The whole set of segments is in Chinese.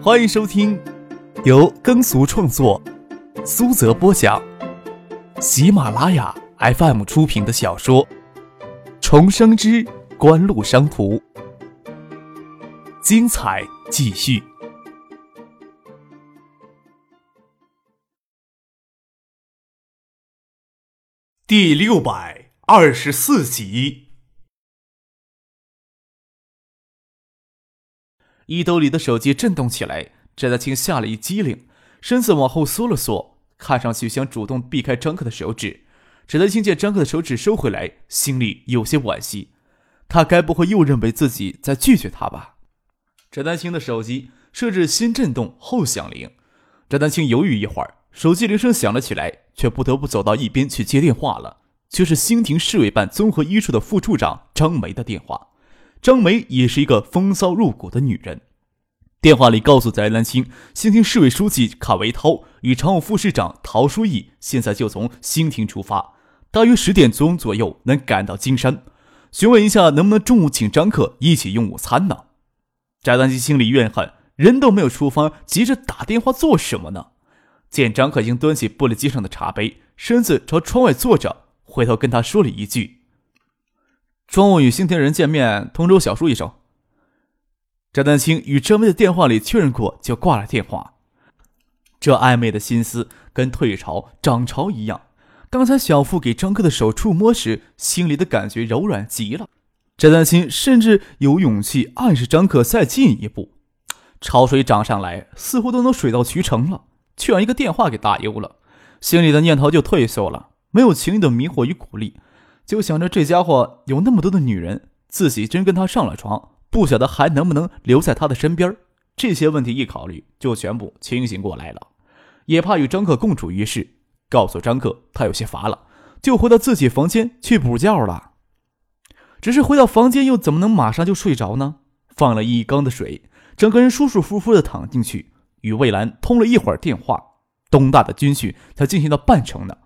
欢迎收听由耕俗创作、苏泽播讲、喜马拉雅 FM 出品的小说《重生之官路商途》，精彩继续，第六百二十四集。衣兜里的手机震动起来，翟大清吓了一激灵，身子往后缩了缩，看上去想主动避开张克的手指。翟大清见张克的手指收回来，心里有些惋惜，他该不会又认为自己在拒绝他吧？翟丹青的手机设置先震动后响铃，翟丹青犹豫一会儿，手机铃声响了起来，却不得不走到一边去接电话了，却是兴亭市委办综合医处的副处长张梅的电话。张梅也是一个风骚入骨的女人，电话里告诉翟兰青，兴亭市委书记卡维涛与常务副市长陶书义现在就从兴亭出发，大约十点钟左右能赶到金山，询问一下能不能中午请张克一起用午餐呢？翟兰青心里怨恨，人都没有出发，急着打电话做什么呢？见张克已经端起玻璃机上的茶杯，身子朝窗外坐着，回头跟他说了一句。中午与兴亭人见面，通知小叔一声。翟丹青与张梅的电话里确认过，就挂了电话。这暧昧的心思跟退潮涨潮一样。刚才小付给张克的手触摸时，心里的感觉柔软极了。翟丹青甚至有勇气暗示张克再进一步。潮水涨上来，似乎都能水到渠成了，却让一个电话给打悠了，心里的念头就退缩了，没有情欲的迷惑与鼓励。就想着这家伙有那么多的女人，自己真跟他上了床，不晓得还能不能留在他的身边。这些问题一考虑，就全部清醒过来了。也怕与张克共处一室，告诉张克他有些乏了，就回到自己房间去补觉了。只是回到房间又怎么能马上就睡着呢？放了一缸的水，整个人舒舒服服的躺进去，与魏兰通了一会儿电话。东大的军训才进行到半程呢，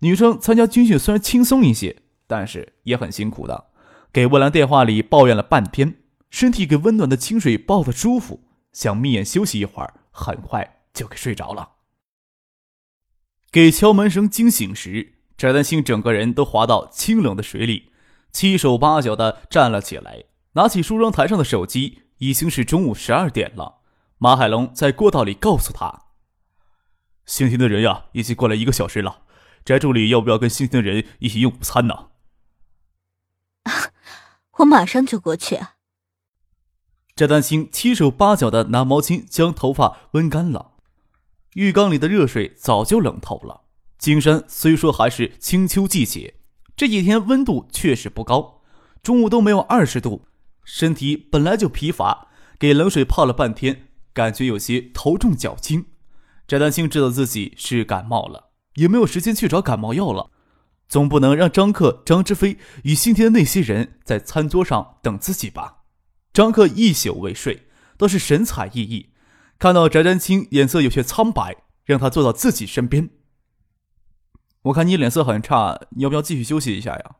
女生参加军训虽然轻松一些。但是也很辛苦的，给魏兰电话里抱怨了半天，身体给温暖的清水抱得舒服，想眯眼休息一会儿，很快就给睡着了。给敲门声惊醒时，翟丹青整个人都滑到清冷的水里，七手八脚的站了起来，拿起梳妆台上的手机，已经是中午十二点了。马海龙在过道里告诉他：“兴亭的人呀，已经过来一个小时了，翟助理要不要跟兴亭的人一起用午餐呢？” 我马上就过去。翟丹青七手八脚的拿毛巾将头发温干了，浴缸里的热水早就冷透了。金山虽说还是清秋季节，这几天温度确实不高，中午都没有二十度。身体本来就疲乏，给冷水泡了半天，感觉有些头重脚轻。翟丹青知道自己是感冒了，也没有时间去找感冒药了。总不能让张克、张之飞与新天的那些人在餐桌上等自己吧？张克一宿未睡，倒是神采奕奕。看到翟丹青脸色有些苍白，让他坐到自己身边。我看你脸色很差，你要不要继续休息一下呀？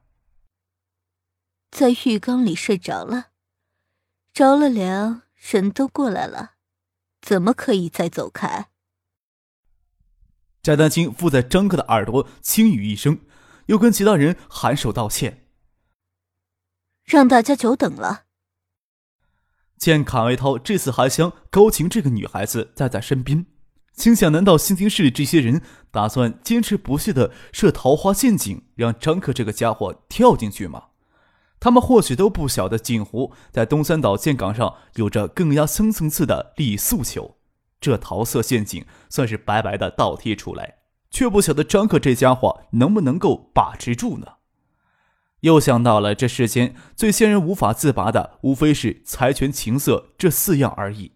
在浴缸里睡着了，着了凉，人都过来了，怎么可以再走开？翟丹青附在张克的耳朵轻语一声。又跟其他人颔首道歉，让大家久等了。见卡维涛这次还想高情这个女孩子带在身边，心想：难道新京市里这些人打算坚持不懈的设桃花陷阱，让张克这个家伙跳进去吗？他们或许都不晓得锦湖在东三岛建港上有着更加深层次的利益诉求，这桃色陷阱算是白白的倒贴出来。却不晓得张克这家伙能不能够把持住呢？又想到了这世间最先人无法自拔的，无非是财权、情色这四样而已。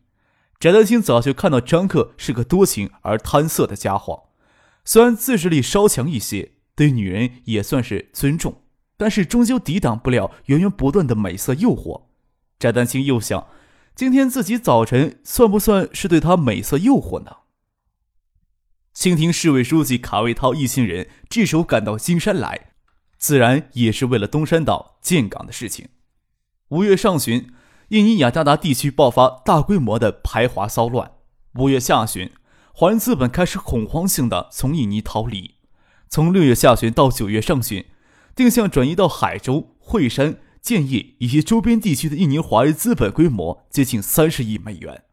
翟丹青早就看到张克是个多情而贪色的家伙，虽然自制力稍强一些，对女人也算是尊重，但是终究抵挡不了源源不断的美色诱惑。翟丹青又想，今天自己早晨算不算是对他美色诱惑呢？兴亭市委书记卡维涛一行人这时候赶到金山来，自然也是为了东山岛建港的事情。五月上旬，印尼雅加达地区爆发大规模的排华骚乱，五月下旬，华人资本开始恐慌性的从印尼逃离。从六月下旬到九月上旬，定向转移到海州、惠山、建业以及周边地区的印尼华人资本规模接近三十亿美元。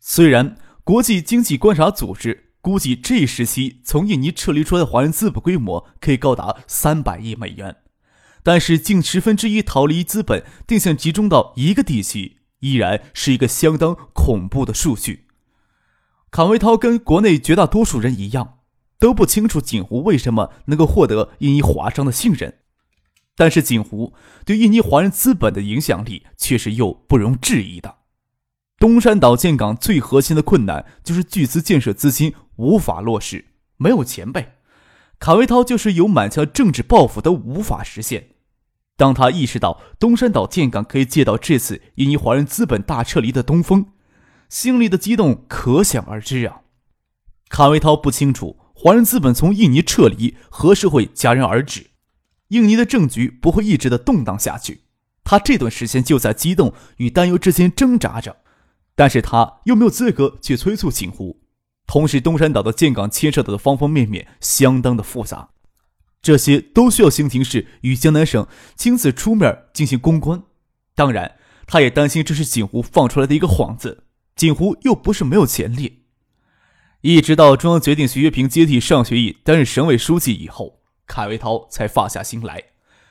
虽然国际经济观察组织估计这一时期从印尼撤离出来的华人资本规模可以高达三百亿美元，但是近十分之一逃离资本定向集中到一个地区，依然是一个相当恐怖的数据。卡维涛跟国内绝大多数人一样。都不清楚锦湖为什么能够获得印尼华商的信任，但是锦湖对印尼华人资本的影响力却是又不容置疑的。东山岛建港最核心的困难就是巨资建设资金无法落实，没有前辈。卡维涛就是有满腔政治抱负都无法实现。当他意识到东山岛建港可以借到这次印尼华人资本大撤离的东风，心里的激动可想而知啊。卡维涛不清楚。华人资本从印尼撤离何时会戛然而止？印尼的政局不会一直的动荡下去。他这段时间就在激动与担忧之间挣扎着，但是他又没有资格去催促锦湖。同时，东山岛的建港牵涉到的方方面面相当的复杂，这些都需要兴亭市与江南省亲自出面进行公关。当然，他也担心这是锦湖放出来的一个幌子。锦湖又不是没有潜力。一直到中央决定徐学平接替尚学义担任省委书记以后，卡维涛才放下心来，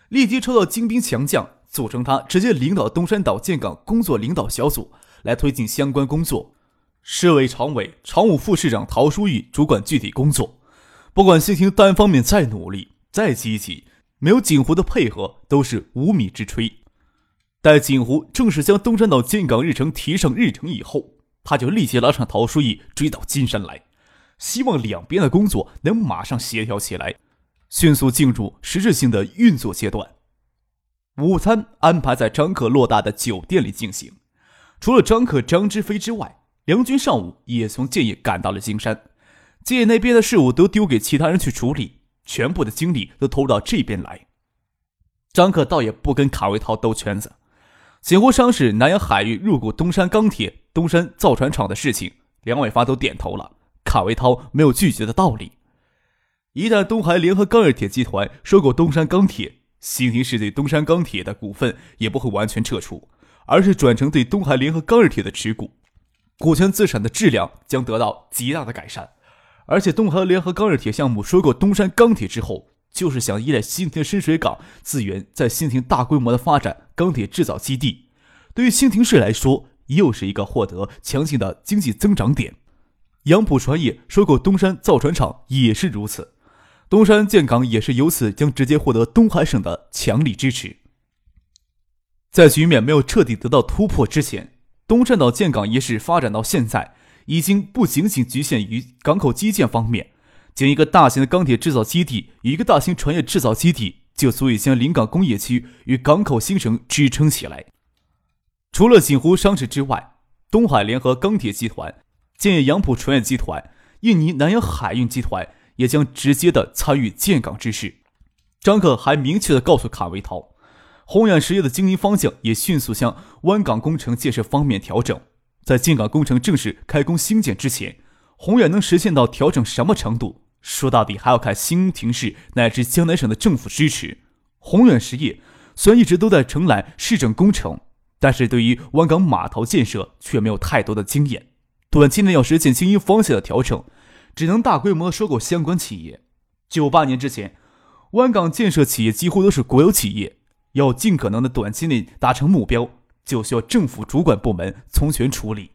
立即抽到精兵强将，组成他直接领导东山岛建港工作领导小组来推进相关工作。市委常委、常务副市长陶书义主管具体工作。不管兴亭单方面再努力、再积极，没有锦湖的配合都是无米之炊。待锦湖正式将东山岛建港日程提上日程以后。他就立即拉上陶书义追到金山来，希望两边的工作能马上协调起来，迅速进入实质性的运作阶段。午餐安排在张可偌大的酒店里进行，除了张可、张之飞之外，梁军上午也从建业赶到了金山。建业那边的事务都丢给其他人去处理，全部的精力都投入到这边来。张克倒也不跟卡维涛兜圈子。锦湖商事南洋海域入股东山钢铁、东山造船厂的事情，梁伟发都点头了。卡维涛没有拒绝的道理。一旦东海联合钢铁集团收购东山钢铁，兴亭市对东山钢铁的股份也不会完全撤出，而是转成对东海联合钢铁的持股，股权资产的质量将得到极大的改善。而且东海联合钢铁项目收购东山钢铁之后。就是想依赖新亭深水港资源，在新亭大规模的发展钢铁制造基地。对于新亭市来说，又是一个获得强劲的经济增长点。杨浦船业收购东山造船厂也是如此，东山建港也是由此将直接获得东海省的强力支持。在局面没有彻底得到突破之前，东山岛建港一事发展到现在，已经不仅仅局限于港口基建方面。仅一个大型的钢铁制造基地与一个大型船业制造基地，就足以将临港工业区与港口新城支撑起来。除了锦湖商事之外，东海联合钢铁集团、建业杨浦船业集团、印尼南洋海运集团也将直接的参与建港之事。张克还明确的告诉卡维涛，宏远实业的经营方向也迅速向湾港工程建设方面调整，在建港工程正式开工兴建之前。宏远能实现到调整什么程度？说到底还要看新亭市乃至江南省的政府支持。宏远实业虽然一直都在承揽市政工程，但是对于湾港码头建设却没有太多的经验。短期内要实现经营方向的调整，只能大规模收购相关企业。九八年之前，湾港建设企业几乎都是国有企业，要尽可能的短期内达成目标，就需要政府主管部门从权处理。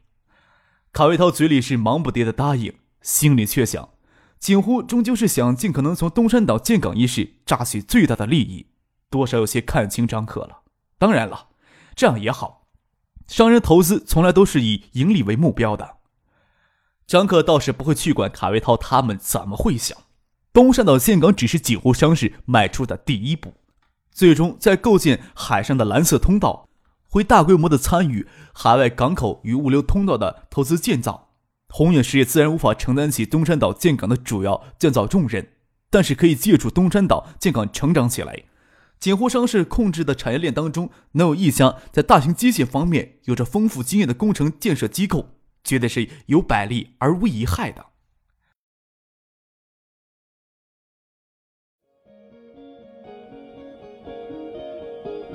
卡维涛嘴里是忙不迭的答应，心里却想：景湖终究是想尽可能从东山岛建港一事榨取最大的利益，多少有些看清张可了。当然了，这样也好，商人投资从来都是以盈利为目标的。张克倒是不会去管卡维涛他们怎么会想，东山岛建港只是锦湖商事迈出的第一步，最终在构建海上的蓝色通道。会大规模的参与海外港口与物流通道的投资建造，宏远实业自然无法承担起东山岛建港的主要建造重任，但是可以借助东山岛建港成长起来。锦湖商事控制的产业链当中，能有一家在大型机械方面有着丰富经验的工程建设机构，绝对是有百利而无一害的。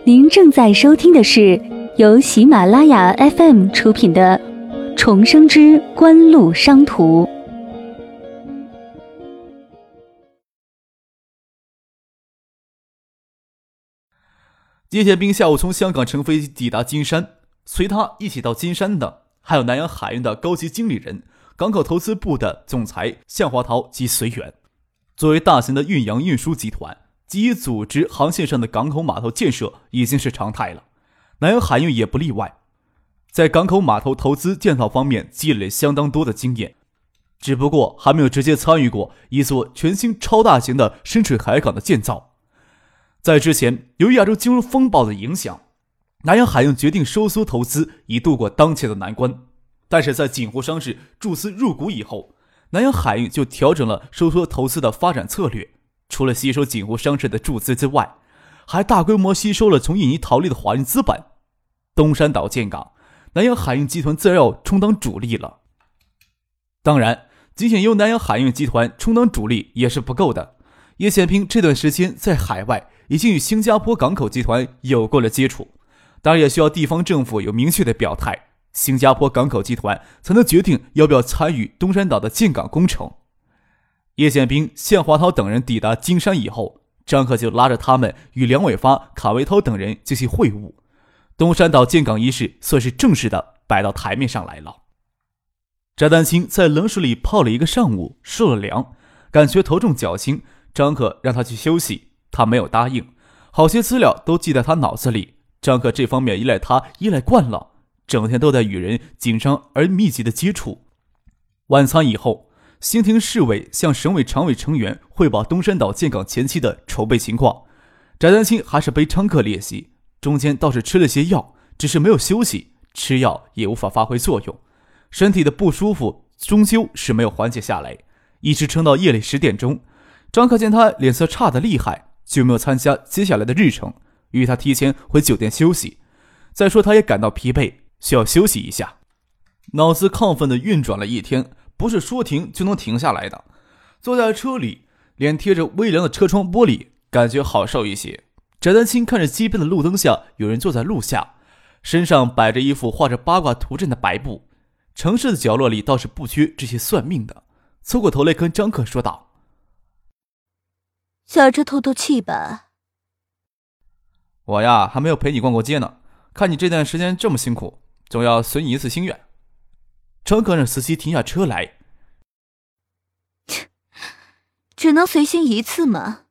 您正在收听的是由喜马拉雅 FM 出品的《重生之官路商途》。叶剑兵下午从香港乘飞机抵达金山，随他一起到金山的还有南洋海运的高级经理人、港口投资部的总裁向华涛及随员。作为大型的运洋运输集团，基于组织航线上的港口码头建设已经是常态了，南洋海运也不例外，在港口码头投资建造方面积累相当多的经验，只不过还没有直接参与过一座全新超大型的深水海港的建造。在之前，由于亚洲金融风暴的影响，南洋海运决定收缩投资，以度过当前的难关。但是在锦湖商事注资入股以后，南洋海运就调整了收缩投资的发展策略。除了吸收锦湖商事的注资之外，还大规模吸收了从印尼逃离的华人资本。东山岛建港，南洋海运集团自然要充当主力了。当然，仅仅由南洋海运集团充当主力也是不够的。叶显平这段时间在海外。已经与新加坡港口集团有过了接触，当然也需要地方政府有明确的表态，新加坡港口集团才能决定要不要参与东山岛的建港工程。叶剑兵、谢华涛等人抵达金山以后，张克就拉着他们与梁伟发、卡维涛等人进行会晤，东山岛建港仪式算是正式的摆到台面上来了。翟丹青在冷水里泡了一个上午，受了凉，感觉头重脚轻，张克让他去休息。他没有答应，好些资料都记在他脑子里。张克这方面依赖他依赖惯了，整天都在与人紧张而密集的接触。晚餐以后，新亭市委向省委常委成员汇报东山岛建港前期的筹备情况。翟丹青还是背张克练习，中间倒是吃了些药，只是没有休息，吃药也无法发挥作用，身体的不舒服终究是没有缓解下来，一直撑到夜里十点钟。张克见他脸色差得厉害。就没有参加接下来的日程，与他提前回酒店休息。再说，他也感到疲惫，需要休息一下。脑子亢奋地运转了一天，不是说停就能停下来的。坐在车里，脸贴着微凉的车窗玻璃，感觉好受一些。翟丹青看着街边的路灯下有人坐在路下，身上摆着一副画着八卦图阵的白布。城市的角落里倒是不缺这些算命的。凑过头来跟张克说道。下车透透气吧。我呀，还没有陪你逛过街呢。看你这段时间这么辛苦，总要随你一次心愿。张克让司机停下车来。只能随行一次吗？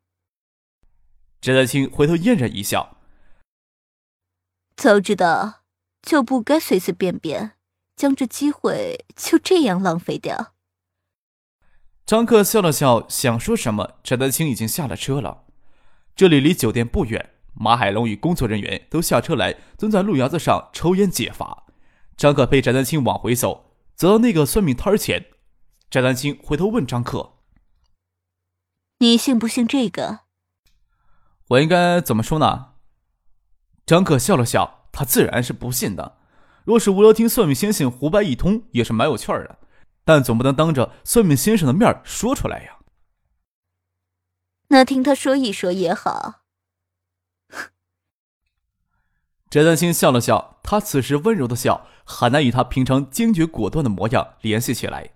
翟德清回头嫣然一笑。早知道就不该随随便便将这机会就这样浪费掉。张克笑了笑，想说什么，翟德清已经下了车了。这里离酒店不远，马海龙与工作人员都下车来，蹲在路牙子上抽烟解乏。张克陪翟丹青往回走，走到那个算命摊前，翟丹青回头问张克：“你信不信这个？”我应该怎么说呢？张克笑了笑，他自然是不信的。若是无聊听算命先生胡掰一通，也是蛮有趣儿的。但总不能当着算命先生的面说出来呀。那听他说一说也好。翟丹青笑了笑，他此时温柔的笑很难与他平常坚决果断的模样联系起来。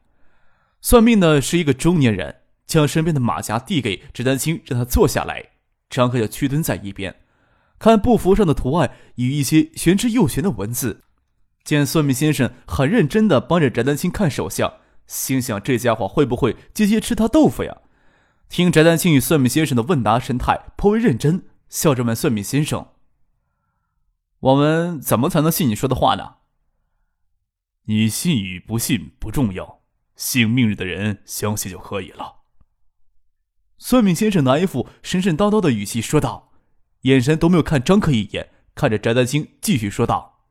算命的是一个中年人，将身边的马甲递给翟丹青，让他坐下来。张克就屈蹲在一边，看布符上的图案与一些玄之又玄的文字。见算命先生很认真的帮着翟丹青看手相，心想这家伙会不会接接吃他豆腐呀？听翟丹青与算命先生的问答神态颇为认真，笑着问算命先生：“我们怎么才能信你说的话呢？”“你信与不信不重要，信命日的人相信就可以了。”算命先生拿一副神神叨叨的语气说道，眼神都没有看张克一眼，看着翟丹青继续说道。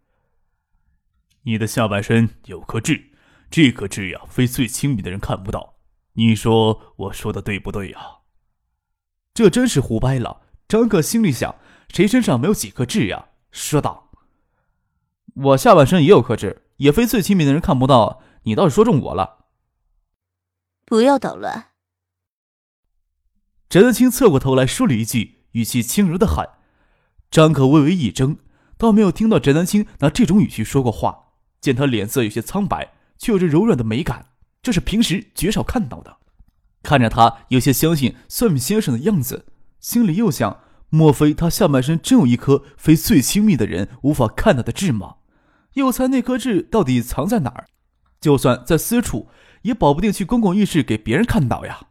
你的下半身有颗痣，这颗痣呀，非最亲密的人看不到。你说我说的对不对呀？这真是胡掰了。张克心里想：谁身上没有几颗痣呀？说道：“我下半身也有克制，也非最亲密的人看不到，你倒是说中我了。不要捣乱。翟德清侧过头来说了一句，语气轻柔的喊。张可微微一怔，倒没有听到翟丹青拿这种语气说过话。见他脸色有些苍白，却有着柔软的美感，这是平时绝少看到的。看着他有些相信算命先生的样子，心里又想：莫非他下半身真有一颗非最亲密的人无法看到的痣吗？又猜那颗痣到底藏在哪儿？就算在私处，也保不定去公共浴室给别人看到呀。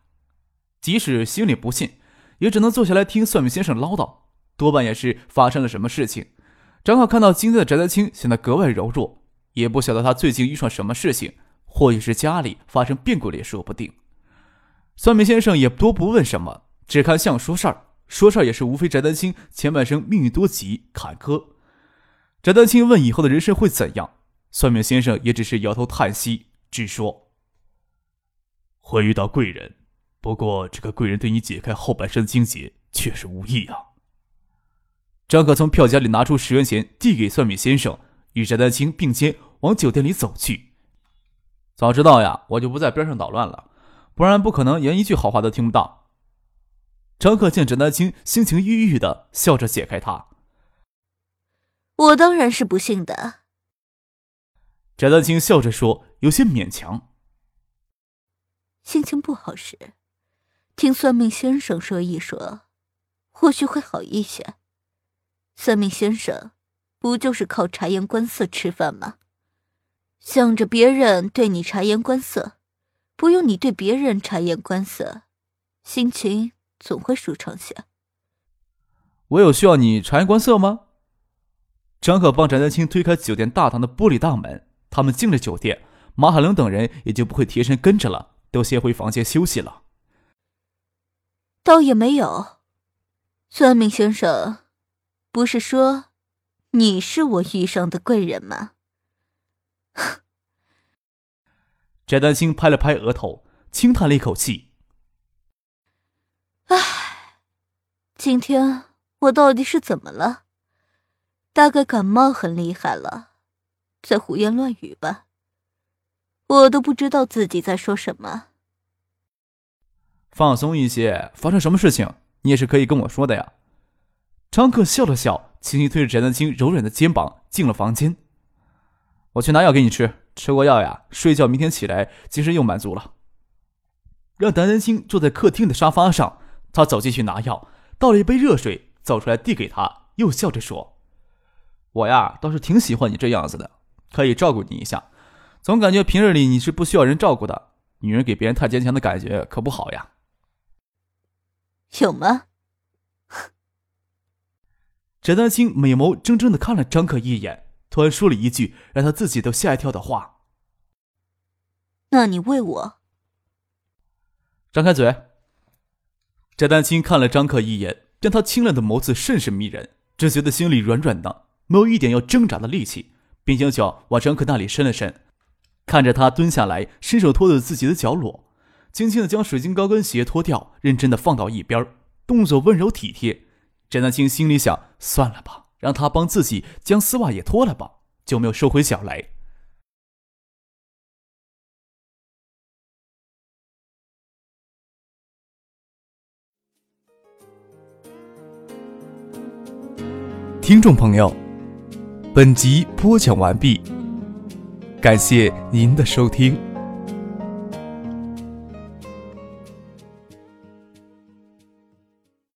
即使心里不信，也只能坐下来听算命先生唠叨。多半也是发生了什么事情。张浩看到今天的翟德清显得格外柔弱，也不晓得他最近遇上什么事情，或许是家里发生变故了也说不定。算命先生也多不问什么，只看相说事儿。说事儿也是无非翟丹青前半生命运多急坎坷。翟丹青问以后的人生会怎样，算命先生也只是摇头叹息，只说会遇到贵人，不过这个贵人对你解开后半生的荆棘却是无益啊。张可从票夹里拿出十元钱，递给算命先生，与翟丹青并肩往酒店里走去。早知道呀，我就不在边上捣乱了，不然不可能连一句好话都听不到。张克见翟丹青心情郁郁的，笑着解开他。我当然是不信的。翟丹青笑着说，有些勉强。心情不好时，听算命先生说一说，或许会好一些。算命先生，不就是靠察言观色吃饭吗？想着别人对你察言观色，不用你对别人察言观色，心情总会舒畅些。我有需要你察言观色吗？张可帮翟丹青推开酒店大堂的玻璃大门，他们进了酒店，马海龙等人也就不会贴身跟着了，都先回房间休息了。倒也没有，算命先生。不是说，你是我遇上的贵人吗？翟丹青拍了拍额头，轻叹了一口气：“今天我到底是怎么了？大概感冒很厉害了，在胡言乱语吧。我都不知道自己在说什么。放松一些，发生什么事情，你也是可以跟我说的呀。”张克笑了笑，轻轻推着翟丹青柔软的肩膀进了房间。我去拿药给你吃，吃过药呀，睡觉明天起来精神又满足了。让翟丹青坐在客厅的沙发上，他走进去拿药，倒了一杯热水，走出来递给他，又笑着说：“我呀，倒是挺喜欢你这样子的，可以照顾你一下。总感觉平日里你是不需要人照顾的，女人给别人太坚强的感觉可不好呀。”有吗？翟丹青美眸怔怔的看了张可一眼，突然说了一句让他自己都吓一跳的话：“那你喂我。”张开嘴。翟丹青看了张可一眼，见他清亮的眸子甚是迷人，只觉得心里软软的，没有一点要挣扎的力气，便将脚往张可那里伸了伸，看着他蹲下来，伸手托着自己的脚裸，轻轻的将水晶高跟鞋脱掉，认真的放到一边，动作温柔体贴。翟丹青心里想：算了吧，让他帮自己将丝袜也脱了吧，就没有收回脚来。听众朋友，本集播讲完毕，感谢您的收听。